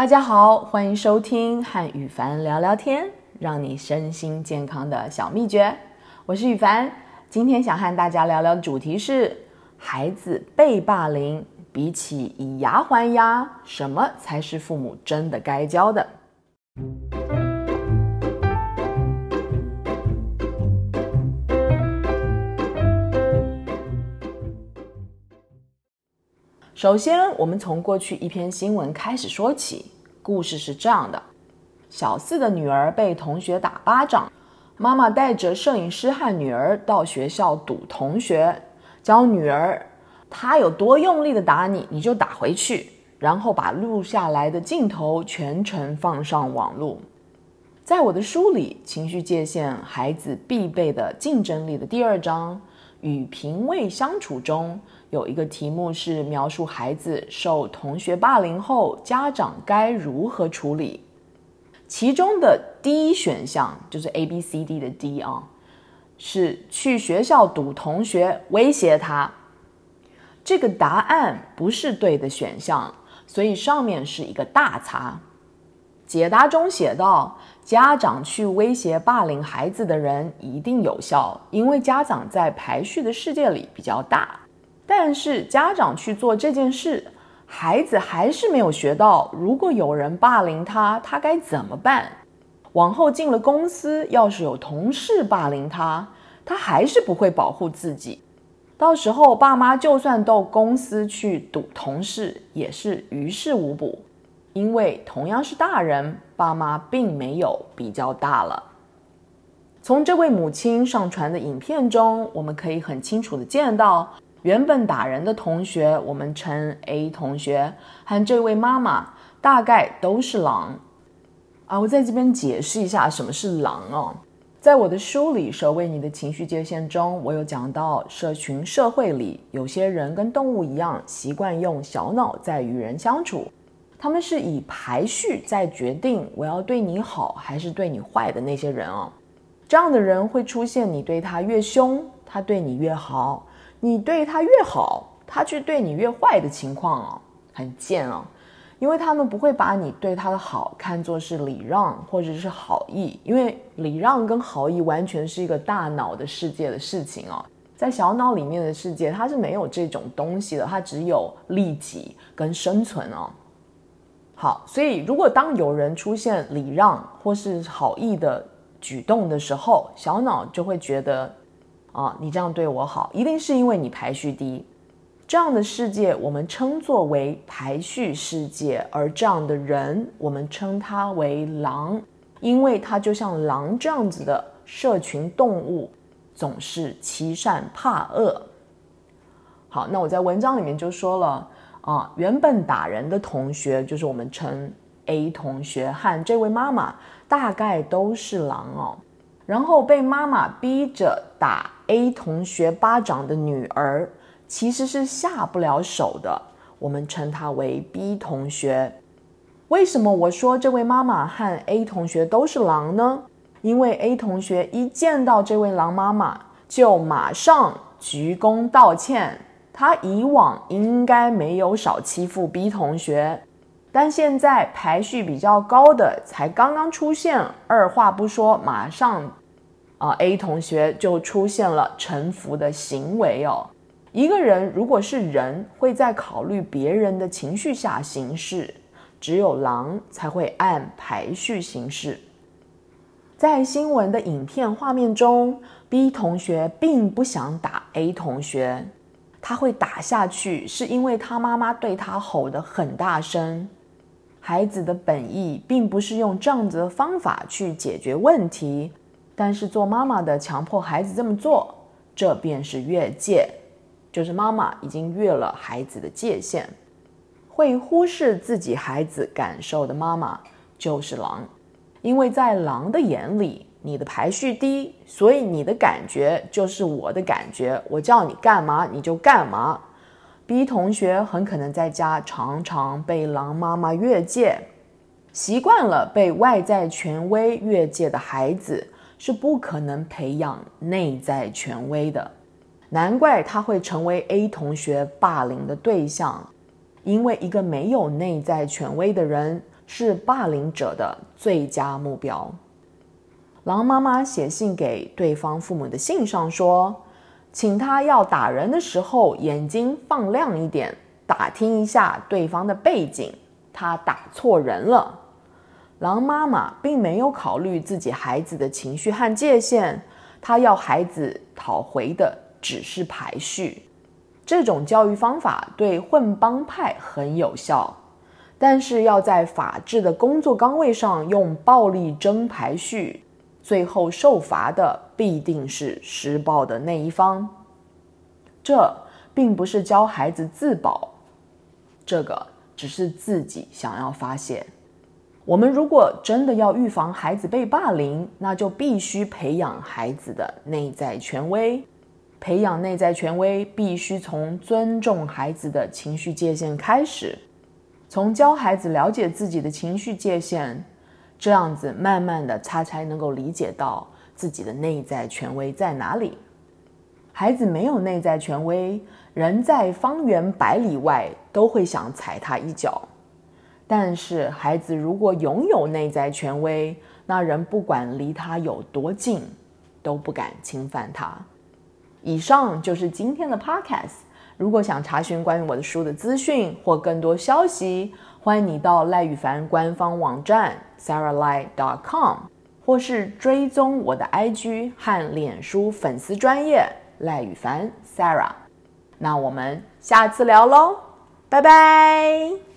大家好，欢迎收听和雨凡聊聊天，让你身心健康的小秘诀。我是雨凡，今天想和大家聊聊的主题是：孩子被霸凌，比起以牙还牙，什么才是父母真的该教的？首先，我们从过去一篇新闻开始说起。故事是这样的：小四的女儿被同学打巴掌，妈妈带着摄影师和女儿到学校堵同学，教女儿她有多用力的打你，你就打回去，然后把录下来的镜头全程放上网络。在我的书里，《情绪界限：孩子必备的竞争力》的第二章与评位相处中。有一个题目是描述孩子受同学霸凌后，家长该如何处理。其中的 D 选项就是 A B C D 的 D 啊，是去学校堵同学，威胁他。这个答案不是对的选项，所以上面是一个大叉。解答中写道：家长去威胁霸凌孩子的人一定有效，因为家长在排序的世界里比较大。但是家长去做这件事，孩子还是没有学到，如果有人霸凌他，他该怎么办？往后进了公司，要是有同事霸凌他，他还是不会保护自己。到时候爸妈就算到公司去堵同事，也是于事无补，因为同样是大人，爸妈并没有比较大了。从这位母亲上传的影片中，我们可以很清楚的见到。原本打人的同学，我们称 A 同学，和这位妈妈大概都是狼啊。我在这边解释一下什么是狼哦。在我的书里《守卫你的情绪界限》中，我有讲到，社群社会里有些人跟动物一样，习惯用小脑在与人相处，他们是以排序在决定我要对你好还是对你坏的那些人哦。这样的人会出现，你对他越凶，他对你越好。你对他越好，他却对你越坏的情况哦，很贱哦，因为他们不会把你对他的好看作是礼让或者是好意，因为礼让跟好意完全是一个大脑的世界的事情哦，在小脑里面的世界，它是没有这种东西的，它只有利己跟生存哦。好，所以如果当有人出现礼让或是好意的举动的时候，小脑就会觉得。啊，你这样对我好，一定是因为你排序低。这样的世界，我们称作为排序世界，而这样的人，我们称他为狼，因为他就像狼这样子的社群动物，总是欺善怕恶。好，那我在文章里面就说了啊，原本打人的同学，就是我们称 A 同学和这位妈妈，大概都是狼哦。然后被妈妈逼着打 A 同学巴掌的女儿，其实是下不了手的。我们称她为 B 同学。为什么我说这位妈妈和 A 同学都是狼呢？因为 A 同学一见到这位狼妈妈，就马上鞠躬道歉。他以往应该没有少欺负 B 同学。但现在排序比较高的才刚刚出现，二话不说，马上，啊，A 同学就出现了臣服的行为哦。一个人如果是人，会在考虑别人的情绪下行事，只有狼才会按排序行事。在新闻的影片画面中，B 同学并不想打 A 同学，他会打下去，是因为他妈妈对他吼得很大声。孩子的本意并不是用这样子的方法去解决问题，但是做妈妈的强迫孩子这么做，这便是越界，就是妈妈已经越了孩子的界限。会忽视自己孩子感受的妈妈就是狼，因为在狼的眼里，你的排序低，所以你的感觉就是我的感觉，我叫你干嘛你就干嘛。B 同学很可能在家常常被狼妈妈越界，习惯了被外在权威越界的孩子是不可能培养内在权威的，难怪他会成为 A 同学霸凌的对象，因为一个没有内在权威的人是霸凌者的最佳目标。狼妈妈写信给对方父母的信上说，请他要打人的时候眼睛放亮一点，打听一下对方的背景，他打错人了。狼妈妈并没有考虑自己孩子的情绪和界限，她要孩子讨回的只是排序。这种教育方法对混帮派很有效，但是要在法治的工作岗位上用暴力争排序，最后受罚的必定是施暴的那一方。这并不是教孩子自保，这个只是自己想要发泄。我们如果真的要预防孩子被霸凌，那就必须培养孩子的内在权威。培养内在权威，必须从尊重孩子的情绪界限开始，从教孩子了解自己的情绪界限，这样子慢慢的，他才能够理解到自己的内在权威在哪里。孩子没有内在权威，人在方圆百里外都会想踩他一脚。但是，孩子如果拥有内在权威，那人不管离他有多近，都不敢侵犯他。以上就是今天的 Podcast。如果想查询关于我的书的资讯或更多消息，欢迎你到赖宇凡官方网站 sarahlie.com，或是追踪我的 IG 和脸书粉丝专业赖宇凡 Sarah，。那我们下次聊喽，拜拜。